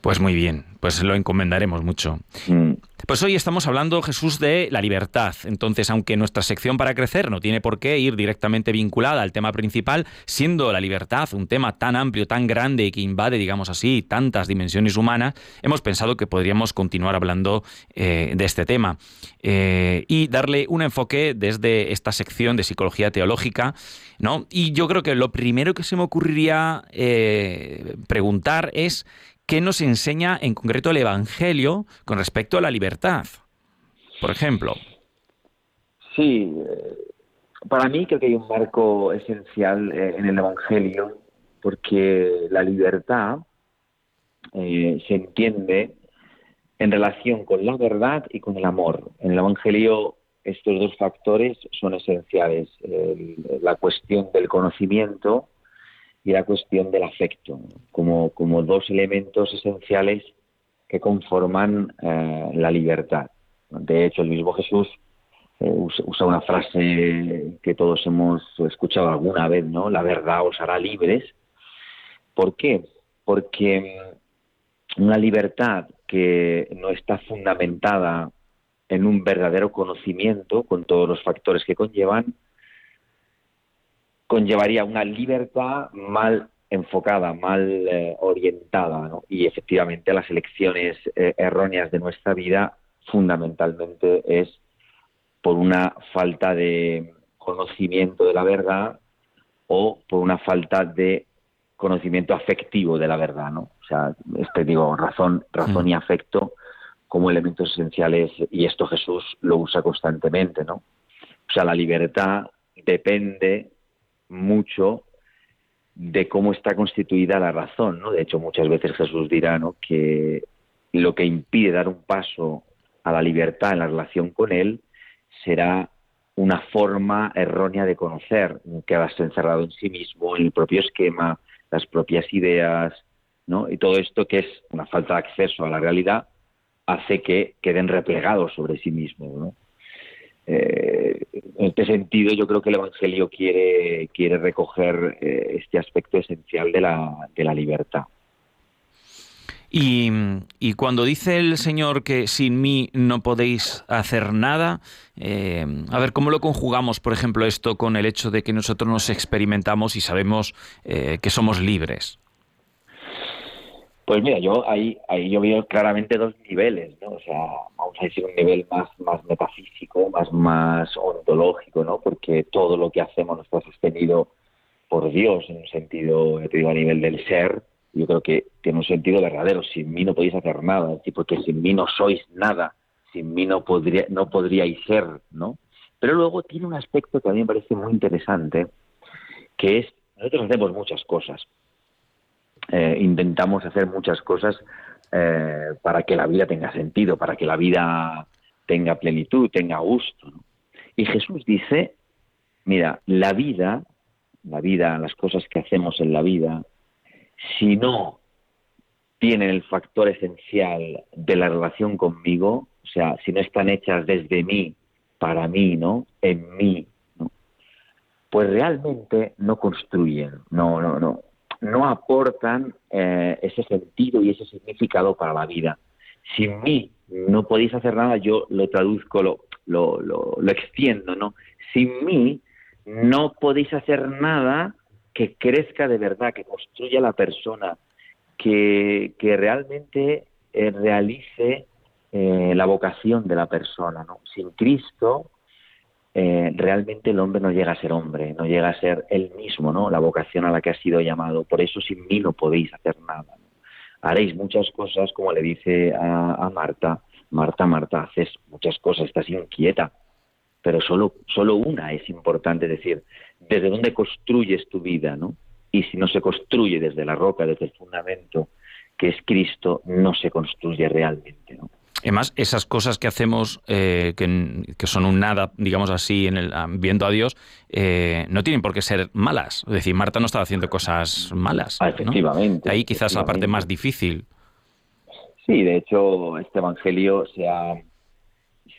Speaker 3: Pues muy bien, pues lo encomendaremos mucho.
Speaker 5: Mm,
Speaker 3: Pues hoy estamos hablando, Jesús, de la libertad. Entonces, aunque nuestra sección para crecer no tiene por qué ir directamente vinculada al tema principal, siendo la libertad un tema tan amplio, tan grande y que invade, digamos así, tantas dimensiones humanas, hemos pensado que podríamos continuar hablando eh, de este tema eh, y darle un enfoque desde esta sección de psicología teológica, ¿no? Y yo creo que lo primero que se me ocurriría eh, preguntar es ¿qué nos enseña en concreto el Evangelio con respecto a la libertad? Por ejemplo.
Speaker 5: Sí, eh, para mí creo que hay un marco esencial eh, en el Evangelio porque la libertad eh, se entiende en relación con la verdad y con el amor. En el Evangelio estos dos factores son esenciales, el- la cuestión del conocimiento y la cuestión del afecto, como, como dos elementos esenciales que conforman eh, la libertad. De hecho, el mismo Jesús eh, usa, una frase que todos hemos escuchado alguna vez, ¿no? La verdad os hará libres. ¿Por qué? Porque mm, una libertad que no está fundamentada en un verdadero conocimiento, con todos los factores que conllevan, conllevaría una libertad mal enfocada, mal eh, orientada, ¿no? Y efectivamente las elecciones eh, erróneas de nuestra vida fundamentalmente es por una falta de conocimiento de la verdad o por una falta de conocimiento afectivo de la verdad, ¿no? O sea, este digo, razón, razón
Speaker 3: Mm.
Speaker 5: y afecto como elementos esenciales y esto Jesús lo usa constantemente, ¿no? O sea, la libertad depende mucho de cómo está constituida la razón, ¿no? De hecho, muchas veces Jesús dirá, ¿no? Que lo que impide dar un paso a la libertad en la relación con Él será una forma errónea de conocer, que vas encerrado en sí mismo, en el propio esquema, las propias ideas, ¿no? Y todo esto que es una falta de acceso a la realidad hace que queden replegados sobre sí mismos, ¿no? Eh, en este sentido, yo creo que el Evangelio quiere, recoger eh, este aspecto esencial de la, de la libertad.
Speaker 3: Y, cuando dice el Señor que sin mí no podéis hacer nada, eh, a ver, ¿cómo lo conjugamos, por ejemplo, esto con el hecho de que nosotros nos experimentamos y sabemos eh, que somos libres?
Speaker 5: Pues mira, yo ahí, ahí yo veo claramente dos niveles, ¿no? O sea, vamos a decir un nivel más, más metafísico, más, más ontológico, ¿no? Porque todo lo que hacemos nos está sostenido por Dios en un sentido, te digo, a nivel del ser, yo creo que tiene un sentido verdadero. Sin mí no podéis hacer nada, porque sin mí no sois nada, sin mí no, podría, no podríais ser, ¿no? Pero luego tiene un aspecto que a mí me parece muy interesante, que es, nosotros hacemos muchas cosas, eh, intentamos hacer muchas cosas eh, para que la vida tenga sentido, para que la vida tenga plenitud, tenga gusto. Y Jesús dice, mira, la vida, la vida, las cosas que hacemos en la vida, si no tienen el factor esencial de la relación conmigo, o sea, si no están hechas desde mí, para mí, ¿no? En mí, ¿no? Pues realmente no construyen, no, no, no, no aportan eh, ese sentido y ese significado para la vida. Sin mí no podéis hacer nada, yo lo traduzco, lo, lo, lo, extiendo, ¿no? Sin mí no podéis hacer nada que crezca de verdad, que construya la persona, que, que realmente eh, realice eh, la vocación de la persona. ¿no? Sin Cristo, eh, realmente el hombre no llega a ser hombre, no llega a ser él mismo, ¿no? la vocación a la que ha sido llamado. Por eso sin mí no podéis hacer nada. Haréis muchas cosas, como le dice a, Marta, Marta, Marta, haces muchas cosas, estás inquieta, pero solo, solo una es importante, decir, desde dónde construyes tu vida, ¿no? Y si no se construye desde la roca, desde el fundamento que es Cristo, no se construye realmente, ¿no?
Speaker 3: Además, esas cosas que hacemos, eh, que, son un nada, digamos así, en el, ah, viendo a Dios, eh, no tienen por qué ser malas. Es decir, Marta no estaba haciendo cosas malas.
Speaker 5: Ah, efectivamente.
Speaker 3: Ahí quizás la parte más difícil.
Speaker 5: Sí, de hecho, este Evangelio se ha,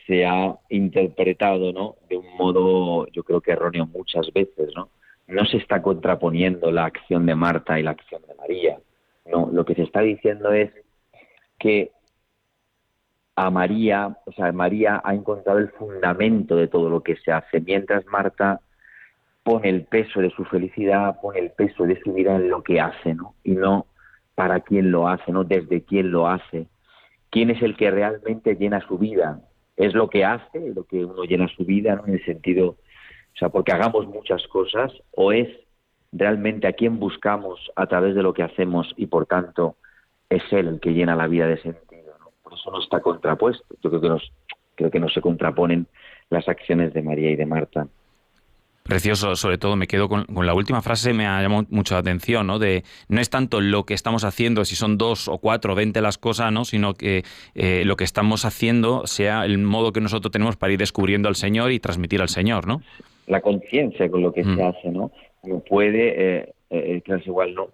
Speaker 5: se ha interpretado ¿no? de un modo, yo creo que erróneo muchas veces. ¿no? no se está contraponiendo la acción de Marta y la acción de María. No, lo que se está diciendo es que a María, o sea, María ha encontrado el fundamento de todo lo que se hace, mientras Marta pone el peso de su felicidad, pone el peso de su vida en lo que hace, ¿no? Y no para quién lo hace, no desde quién lo hace. ¿Quién es el que realmente llena su vida? es lo que hace, lo que uno llena su vida, ¿no? en el sentido, o sea, porque hagamos muchas cosas, o es realmente a quién buscamos a través de lo que hacemos y por tanto es él el que llena la vida de sentido. Por eso no está contrapuesto. Yo creo que, nos, creo que no se contraponen las acciones de María y de Marta.
Speaker 3: Precioso, sobre todo me quedo con, la última frase, me ha llamado mucho la atención, ¿no? De no es tanto lo que estamos haciendo, si son dos o cuatro, veinte las cosas, ¿no? Sino que eh, lo que estamos haciendo sea el modo que nosotros tenemos para ir descubriendo al Señor y transmitir al Señor, ¿no?
Speaker 5: La conciencia con lo que se mm. hace, ¿no? No puede, eh, eh, igual, ¿no?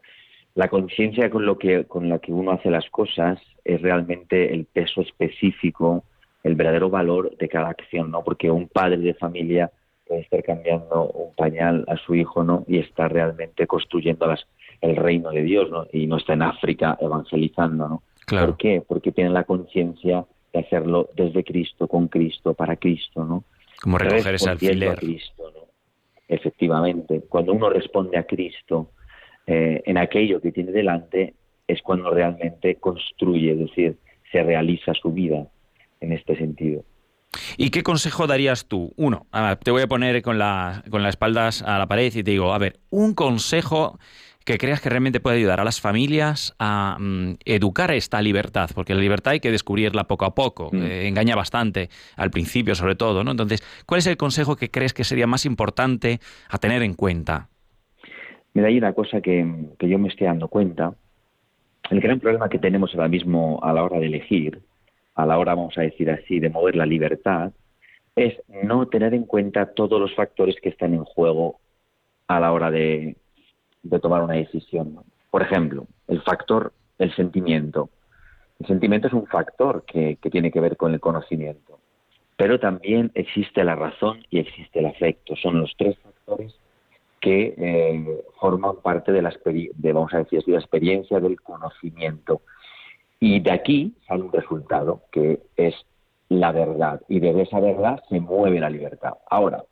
Speaker 5: La conciencia con lo que con la que uno hace las cosas es realmente el peso específico, el verdadero valor de cada acción, ¿no? Porque un padre de familia puede estar cambiando un pañal a su hijo, ¿no? Y está realmente construyendo las, el reino de Dios, ¿no? Y no está en África evangelizando, ¿no?
Speaker 3: Claro.
Speaker 5: ¿Por qué? Porque tiene la conciencia de hacerlo desde Cristo, con Cristo, para Cristo, ¿no?
Speaker 3: Como recoger ese alfiler.
Speaker 5: A Cristo, ¿no? Efectivamente, cuando uno responde a Cristo eh, en aquello que tiene delante, es cuando realmente construye, es decir, se realiza su vida en este sentido.
Speaker 3: ¿Y qué consejo darías tú? Uno, te voy a poner con, la, con las espaldas a la pared y te digo, a ver, un consejo que creas que realmente puede ayudar a las familias a mm, educar esta libertad, porque la libertad hay que descubrirla poco a poco, mm. eh, engaña bastante al principio sobre todo, ¿no? Entonces, ¿cuál es el consejo que crees que sería más importante a tener en cuenta?
Speaker 5: Mira, hay una cosa que, yo me estoy dando cuenta, el gran problema que tenemos ahora mismo a la hora de elegir a la hora, vamos a decir así, de mover la libertad, es no tener en cuenta todos los factores que están en juego a la hora de, tomar una decisión. Por ejemplo, el factor, el sentimiento. El sentimiento es un factor que, tiene que ver con el conocimiento, pero también existe la razón y existe el afecto. Son los tres factores que eh, forman parte de la, de, vamos a decir, de la experiencia del conocimiento. Y de aquí sale un resultado que es la verdad. Y de esa verdad se mueve la libertad. Ahora,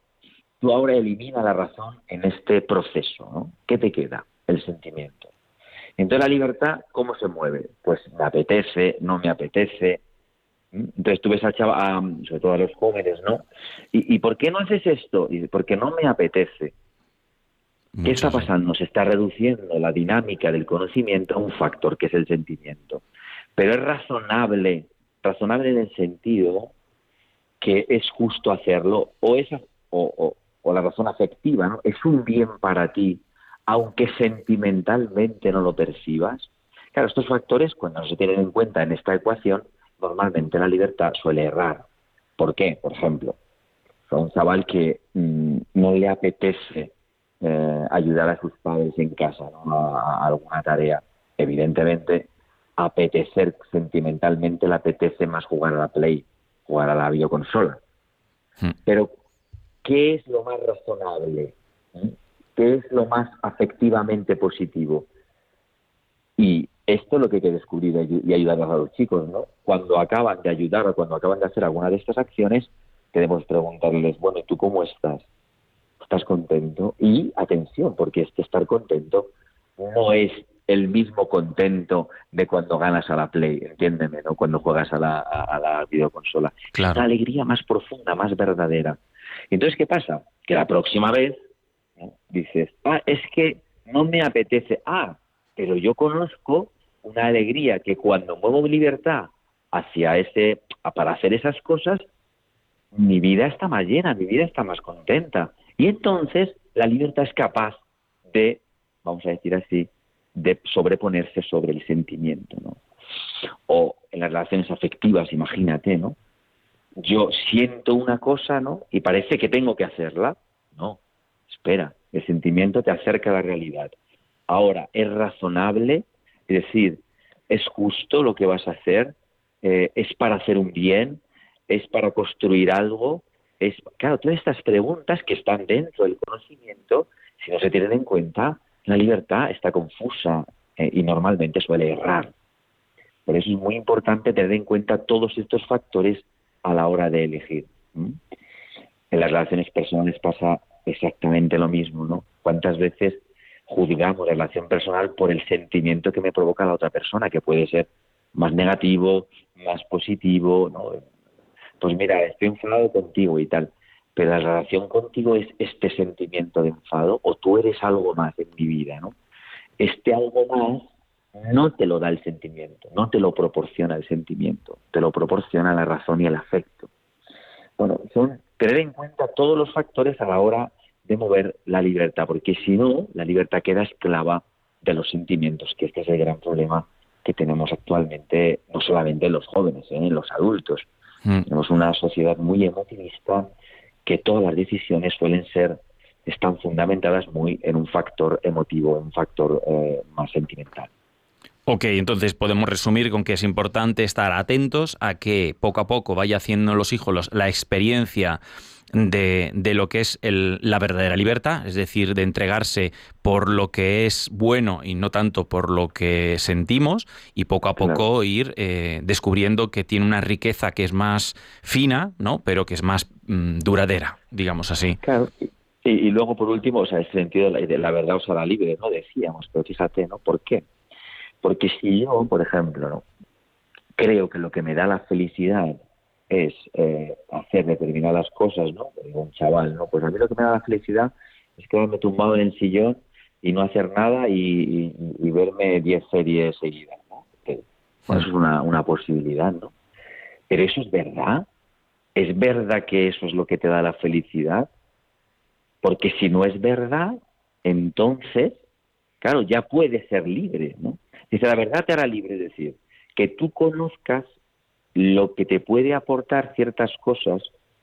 Speaker 5: tú ahora elimina la razón en este proceso. ¿no? ¿Qué te queda? El sentimiento. Entonces la libertad, ¿cómo se mueve? Pues me apetece, no me apetece. Entonces tú ves al chaval, sobre todo a los jóvenes, ¿no? ¿Y, por qué no haces esto? Porque no me apetece. ¿Qué está pasando? Se está reduciendo la dinámica del conocimiento a un factor que es el sentimiento. Pero es razonable, razonable en el sentido que es justo hacerlo o, esa, o, o la razón afectiva, ¿no? Es un bien para ti, aunque sentimentalmente no lo percibas. Claro, estos factores, cuando no se tienen en cuenta en esta ecuación, normalmente la libertad suele errar. ¿Por qué? Por ejemplo, a un chaval que mm, no le apetece eh, ayudar a sus padres en casa, ¿no? a, alguna tarea. Evidentemente, apetecer sentimentalmente le apetece más jugar a la Play, jugar a la videoconsola. Hmm. Pero ¿qué es lo más razonable? ¿Mm? ¿Qué es lo más afectivamente positivo? Y esto es lo que hay que descubrir y ayudar a los chicos, ¿no? Cuando acaban de ayudar o cuando acaban de hacer alguna de estas acciones, queremos preguntarles, bueno, ¿y tú cómo estás? ¿Estás contento? Y atención, porque este estar contento no es el mismo contento de cuando ganas a la Play, entiéndeme, ¿no? Cuando juegas a la, a, la videoconsola. Claro. Es una alegría más profunda, más verdadera. Entonces, ¿qué pasa? Que la próxima vez dices, ah, es que no me apetece, ah, pero yo conozco una alegría que cuando muevo mi libertad hacia ese, para hacer esas cosas, mi vida está más llena, mi vida está más contenta. Y entonces la libertad es capaz de, vamos a decir así, de sobreponerse sobre el sentimiento, ¿no? O en las relaciones afectivas, imagínate, ¿no? yo siento una cosa, ¿no? Y parece que tengo que hacerla. No, espera, el sentimiento te acerca a la realidad. Ahora, es razonable, es decir, es justo lo que vas a hacer, eh, es para hacer un bien, es para construir algo, claro, todas estas preguntas que están dentro del conocimiento, si no se tienen en cuenta, la libertad está confusa eh, y normalmente suele errar. Por eso es muy importante tener en cuenta todos estos factores a la hora de elegir. En las relaciones personales pasa exactamente lo mismo, ¿no? ¿Cuántas veces juzgamos la relación personal por el sentimiento que me provoca la otra persona, que puede ser más negativo, más positivo, ¿no? Pues mira, estoy enfadado contigo y tal, pero la relación contigo es este sentimiento de enfado o tú eres algo más en mi vida, ¿no? Este algo más no te lo da el sentimiento, no te lo proporciona el sentimiento, te lo proporciona la razón y el afecto. Bueno, son tener en cuenta todos los factores a la hora de mover la libertad, porque si no, la libertad queda esclava de los sentimientos, que este es el gran problema que tenemos actualmente, no solamente en los jóvenes, ¿eh? en los adultos. Mm. Tenemos una sociedad muy emotivista que todas las decisiones suelen ser, están fundamentadas muy en un factor emotivo, en un factor eh, más sentimental.
Speaker 3: Ok, entonces podemos resumir con que es importante estar atentos a que poco a poco vaya haciendo los hijos la experiencia de, lo que es la verdadera libertad, es decir, de entregarse por lo que es bueno y no tanto por lo que sentimos, y poco a poco ir eh, descubriendo que tiene una riqueza que es más fina, ¿no? pero que es más mm, duradera, digamos así.
Speaker 5: Claro. Y, luego, por último, o sea, ese sentido de la, la verdad, o sea, la libre, ¿no? Decíamos, pero fíjate, ¿no? ¿Por qué? Porque si yo, por ejemplo, creo que lo que me da la felicidad es eh, hacer determinadas cosas, ¿no? Digo, un chaval, ¿no? Pues a mí lo que me da la felicidad es quedarme tumbado en el sillón y no hacer nada y, verme 10 series seguidas, ¿no? eso es una, una posibilidad, ¿no? Pero eso es verdad. ¿Es verdad que eso es lo que te da la felicidad? Porque si no es verdad, entonces, claro, ya puedes ser libre, ¿no? Dice, la verdad te hará libre, es decir, que tú conozcas lo que te puede aportar ciertas cosas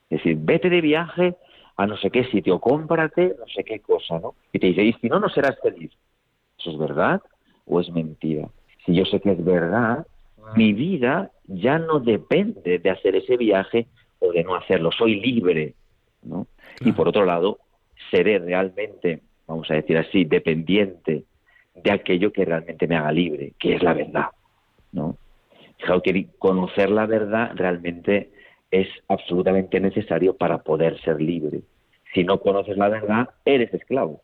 Speaker 5: Es decir, vete de viaje a no sé qué sitio, cómprate no sé qué cosa, ¿no? Y te dice, y si no, no serás feliz. ¿Eso es verdad o es mentira? Si yo sé que es verdad, mi vida ya no depende de hacer ese viaje o de no hacerlo, soy libre, ¿no? Y por otro lado, seré realmente, vamos a decir así, dependiente de aquello que realmente me haga libre, que es la verdad, ¿no? Fijaos que conocer la verdad realmente es absolutamente necesario para poder ser libre. Si no conoces la verdad, eres esclavo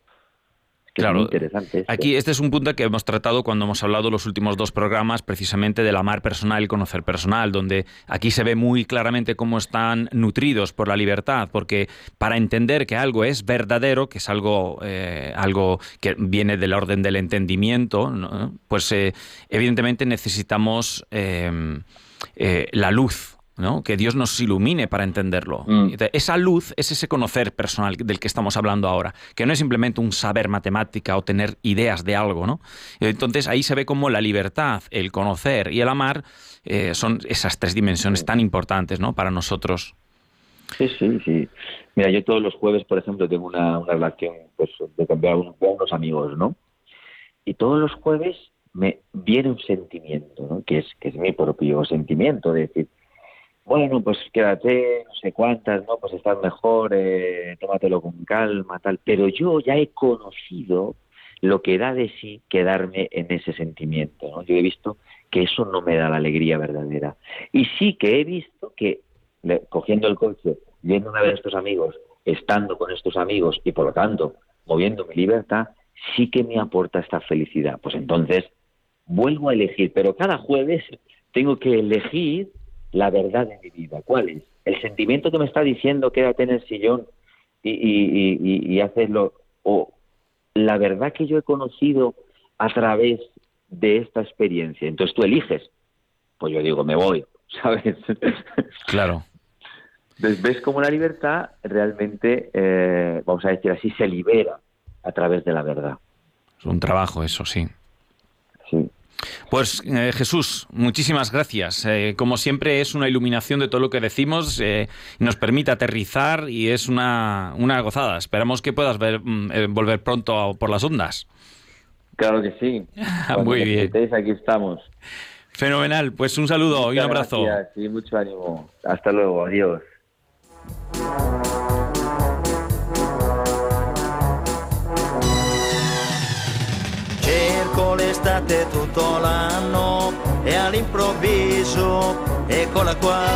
Speaker 3: claro,
Speaker 5: interesante.
Speaker 3: Aquí este es un punto que hemos tratado cuando hemos hablado los últimos dos programas, precisamente del amar personal y conocer personal, donde aquí se ve muy claramente cómo están nutridos por la libertad, porque para entender que algo es verdadero, que es algo, eh, algo que viene del orden del entendimiento, pues eh, evidentemente necesitamos eh, la luz que Dios nos ilumine para entenderlo. Mm. Esa luz es ese conocer personal del que estamos hablando ahora, que no es simplemente un saber matemática o tener ideas de algo, ¿no? Entonces ahí se ve como la libertad, el conocer y el amar eh, son esas tres dimensiones tan importantes, ¿no? Para nosotros.
Speaker 5: Sí, sí, sí. Mira, yo todos los jueves, por ejemplo, tengo una, relación pues, de cambiar con unos amigos, ¿no? Y todos los jueves me viene un sentimiento, ¿no? Que es, que es mi propio sentimiento, de decir, bueno, pues quédate, no sé cuántas, ¿no? Pues estás mejor, eh, tómatelo con calma, tal. Pero yo ya he conocido lo que da de sí quedarme en ese sentimiento, ¿no? Yo he visto que eso no me da la alegría verdadera. Y sí que he visto que, cogiendo el coche, yendo a ver a estos amigos, estando con estos amigos y por lo tanto moviendo mi libertad, sí que me aporta esta felicidad. Pues entonces vuelvo a elegir, pero cada jueves tengo que elegir la verdad de mi vida. ¿Cuál es? El sentimiento que me está diciendo quédate en el sillón y, y, y, hacerlo, o la verdad que yo he conocido a través de esta experiencia. Entonces tú eliges. Pues yo digo, me voy, ¿sabes?
Speaker 3: Claro.
Speaker 5: Entonces ves cómo la libertad realmente, eh, vamos a decir así, se libera a través de la verdad.
Speaker 3: Es un trabajo eso, sí. Pues eh, Jesús, muchísimas gracias. Eh, como siempre es una iluminación de todo lo que decimos, eh, nos permite aterrizar y es una, gozada. Esperamos que puedas ver, mm, volver pronto por las ondas.
Speaker 5: Claro que sí.
Speaker 3: Muy bien.
Speaker 5: Aquí estamos.
Speaker 3: Fenomenal. Pues un saludo y un abrazo.
Speaker 5: Gracias, mucho ánimo. Hasta luego. Adiós.
Speaker 6: L'estate tutto l'anno e all'improvviso eccola qua.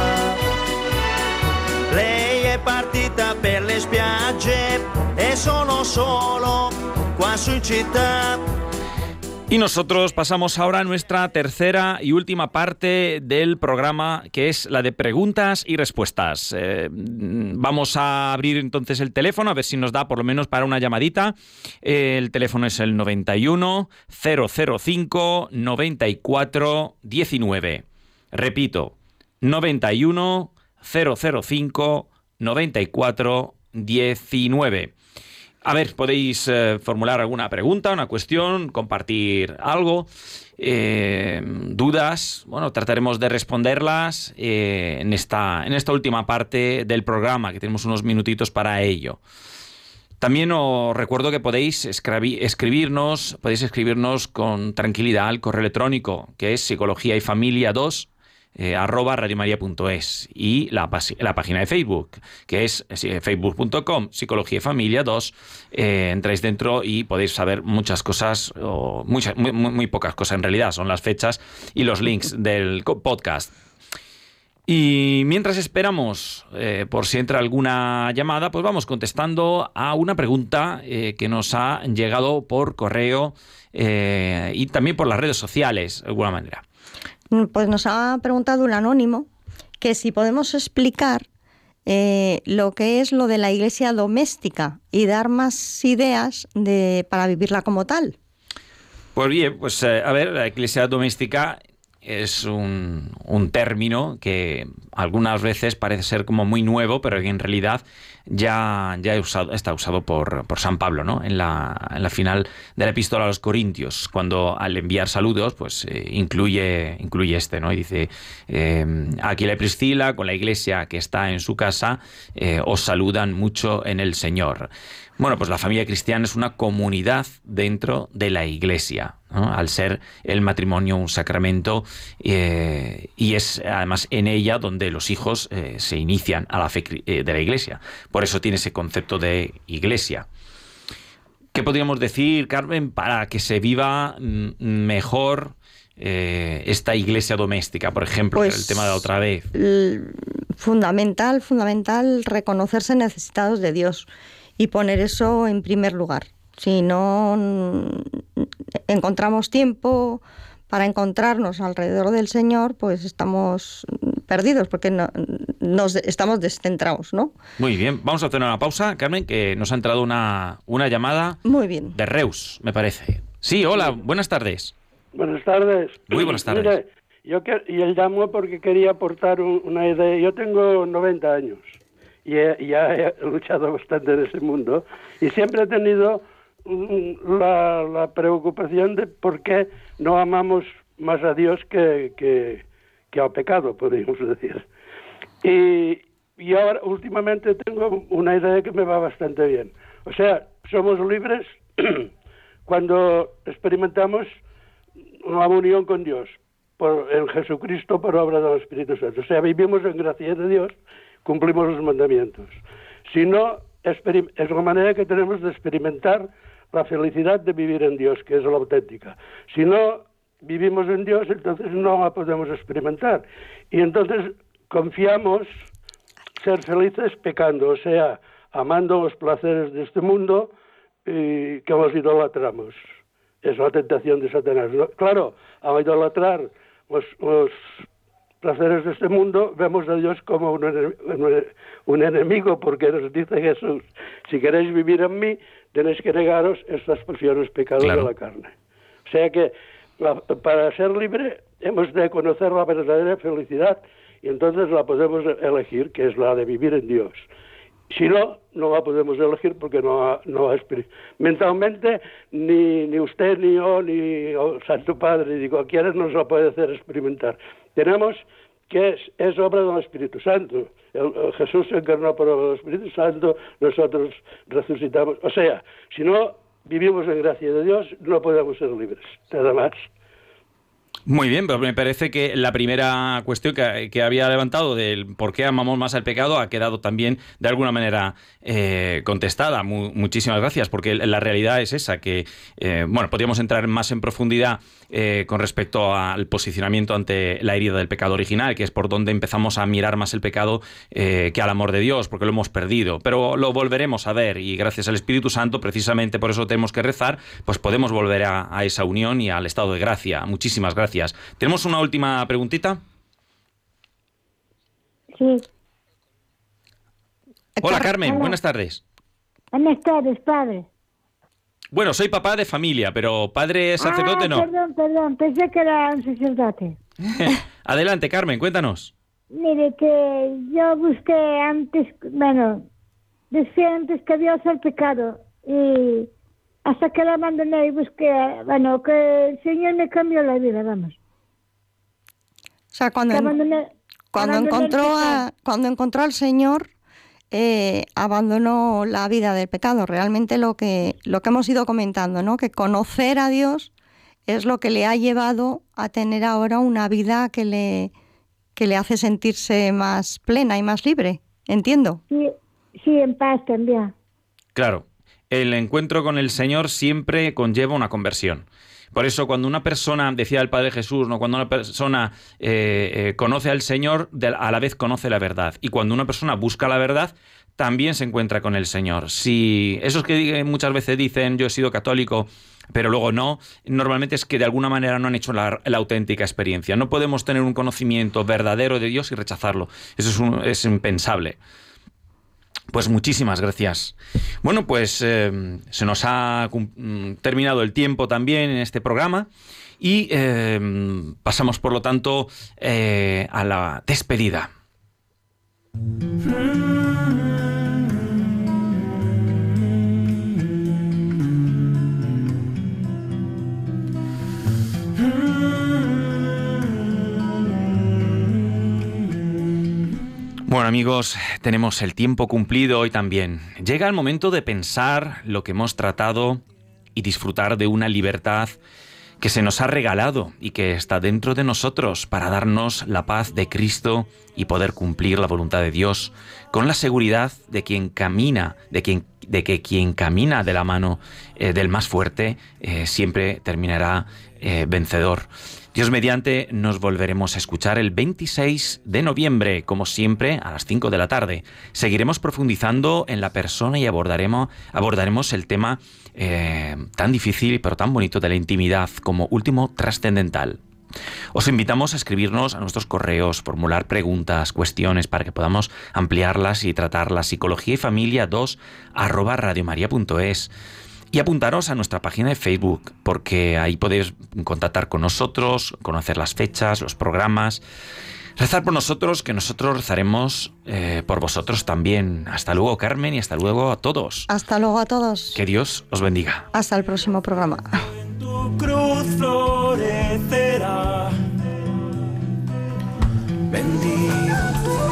Speaker 6: Lei è partita per le spiagge e sono solo qua su in città
Speaker 3: Y nosotros pasamos ahora a nuestra tercera y última parte del programa, que es la de preguntas y respuestas. Eh, vamos a abrir entonces el teléfono, a ver si nos da por lo menos para una llamadita. el teléfono es el 91 005 94 19. Repito, 91 005 94 19. A ver, podéis eh, formular alguna pregunta, una cuestión, compartir algo, eh, dudas. Bueno, trataremos de responderlas eh, en, esta, en esta última parte del programa, que tenemos unos minutitos para ello. También os recuerdo que podéis escribirnos, podéis escribirnos con tranquilidad al correo electrónico, que es psicología y familia 2 eh, arroba radiomaria.es y la, página de Facebook, que es eh, facebook.com, Psicología y Familia 2. Eh, entráis dentro y podéis saber muchas cosas, o muchas, muy, muy, pocas cosas en realidad, son las fechas y los links del podcast. Y mientras esperamos por si entra alguna llamada, pues vamos contestando a una pregunta que nos ha llegado por correo y también por las redes sociales, de alguna manera.
Speaker 4: Mm, pues nos ha preguntado un anónimo que si podemos explicar eh, lo que es lo de la iglesia doméstica y dar más ideas de, para vivirla como tal.
Speaker 3: Pues bien, pues eh, a ver, la iglesia doméstica es un, un, término que algunas veces parece ser como muy nuevo, pero que en realidad ya, ya está usado por, por San Pablo, ¿no? En la, en la, final de la epístola a los Corintios, cuando al enviar saludos, pues eh, incluye, incluye este, ¿no? Y dice, eh, aquí la Priscila, con la iglesia que está en su casa, eh, os saludan mucho en el Señor. Bueno, pues la familia cristiana es una comunidad dentro de la iglesia, al ser el matrimonio un sacramento eh, y es además en ella donde los hijos eh, se inician a la fe eh, de la iglesia. Por eso tiene ese concepto de iglesia. ¿Qué podríamos decir, Carmen, para que se viva mm, mejor esta iglesia doméstica, por ejemplo,
Speaker 4: pues,
Speaker 3: el tema de otra vez?
Speaker 4: Fundamental, fundamental reconocerse necesitados de Dios y poner eso en primer lugar. Si no encontramos tiempo para encontrarnos alrededor del Señor, pues estamos perdidos porque no, nos estamos descentrados, ¿no?
Speaker 3: Muy bien, vamos a hacer una pausa, Carmen, que nos ha entrado una, una llamada
Speaker 4: Muy bien.
Speaker 3: de Reus, me parece. Sí, hola, buenas tardes.
Speaker 7: Buenas tardes.
Speaker 3: Muy buenas tardes.
Speaker 7: Mire, yo que, y él llamó porque quería aportar un, una idea. Yo tengo 90 años y, he, ya he luchado bastante en ese mundo y siempre he tenido la, la, preocupación de por qué no amamos más a Dios que, que, que al pecado, podríamos decir. Y, y ahora últimamente tengo una idea que me va bastante bien. O sea, somos libres cuando experimentamos una unión con Dios por, en Jesucristo por obra del Espíritu Santo. O sea, vivimos en gracia de Dios cumplimos los mandamientos. Si no, es una manera que tenemos de experimentar la felicidad de vivir en Dios, que es la auténtica. Si no vivimos en Dios, entonces no la podemos experimentar. Y entonces confiamos ser felices pecando, o sea, amando los placeres de este mundo y que los idolatramos. Es la tentación de Satanás. Claro, al idolatrar los placeres de este mundo, vemos a Dios como un, un, enemigo, porque nos dice Jesús, si queréis vivir en mí, tenéis que negaros estas pasiones pecados claro. de la carne. O sea que la, para ser libre hemos de conocer la verdadera felicidad y entonces la podemos elegir, que es la de vivir en Dios. Si no, no la podemos elegir porque no, no mentalmente ni, ni usted, ni yo, ni el Santo Padre, ni cualquiera nos la puede hacer experimentar. Tenemos que es, obra del Espíritu Santo. Jesús se encarnó por obra del Espíritu Santo, nosotros resucitamos. O sea, si no vivimos en gracia de Dios, no podemos ser libres. Nada más.
Speaker 3: Muy bien, pero me parece que la primera cuestión que, que, había levantado del por qué amamos más al pecado ha quedado también de alguna manera eh, contestada. Mu muchísimas gracias, porque la realidad es esa, que, eh, bueno, podríamos entrar más en profundidad eh, con respecto al posicionamiento ante la herida del pecado original, que es por donde empezamos a mirar más el pecado que al amor de Dios, porque lo hemos perdido. Pero lo volveremos a ver y gracias al Espíritu Santo, precisamente por eso tenemos que rezar, pues podemos volver a, a esa unión y al estado de gracia. Muchísimas gracias. ¿Tenemos una última preguntita?
Speaker 8: Sí.
Speaker 3: Hola Carmen, buenas tardes.
Speaker 8: Buenas tardes, padre.
Speaker 3: Bueno, soy papá de familia, pero padre sacerdote
Speaker 8: ah,
Speaker 3: no.
Speaker 8: Perdón, perdón, pensé que era un sacerdote.
Speaker 3: Adelante, Carmen, cuéntanos.
Speaker 8: Mire, que yo busqué antes, bueno, decía antes que Dios el pecado y hasta que la abandoné y busqué, bueno, que el Señor me cambió la vida, vamos.
Speaker 4: O sea, cuando, abandoné, cuando, abandoné encontró, a, cuando encontró al Señor, eh, abandonó la vida del pecado. Realmente lo que, lo que hemos ido comentando, ¿no? Que conocer a Dios es lo que le ha llevado a tener ahora una vida que le, que le hace sentirse más plena y más libre. ¿Entiendo?
Speaker 8: Sí, sí en paz también.
Speaker 3: Claro, el encuentro con el Señor siempre conlleva una conversión. Por eso cuando una persona, decía el Padre Jesús, ¿no? cuando una persona eh, eh, conoce al Señor, a la vez conoce la verdad. Y cuando una persona busca la verdad, también se encuentra con el Señor. Si esos que muchas veces dicen yo he sido católico, pero luego no, normalmente es que de alguna manera no han hecho la, la auténtica experiencia. No podemos tener un conocimiento verdadero de Dios y rechazarlo. Eso es, un, es impensable. Pues muchísimas gracias. Bueno, pues eh, se nos ha terminado el tiempo también en este programa Y eh, pasamos, por lo tanto, eh, a la despedida. Bueno amigos, tenemos el tiempo cumplido hoy también. Llega el momento de pensar lo que hemos tratado y disfrutar de una libertad que se nos ha regalado y que está dentro de nosotros para darnos la paz de Cristo y poder cumplir la voluntad de Dios con la seguridad de quien camina, de, quien, de que quien camina de la mano eh, del más fuerte eh, siempre terminará eh, vencedor. Dios mediante nos volveremos a escuchar el 26 de noviembre, como siempre, a las 5 de la tarde. Seguiremos profundizando en la persona y abordaremos, abordaremos el tema eh, tan difícil pero tan bonito de la intimidad como último trascendental. Os invitamos a escribirnos a nuestros correos, formular preguntas, cuestiones para que podamos ampliarlas y tratarlas. Psicología y familia 2 arroba radiomaria.es y apuntaros a nuestra página de Facebook, porque ahí podéis contactar con nosotros, conocer las fechas, los programas. Rezar por nosotros, que nosotros rezaremos eh, por vosotros también. Hasta luego, Carmen, y hasta luego a todos.
Speaker 4: Hasta luego a todos.
Speaker 3: Que Dios os bendiga.
Speaker 4: Hasta el próximo programa.
Speaker 2: tu cruz florecerá. Bendito.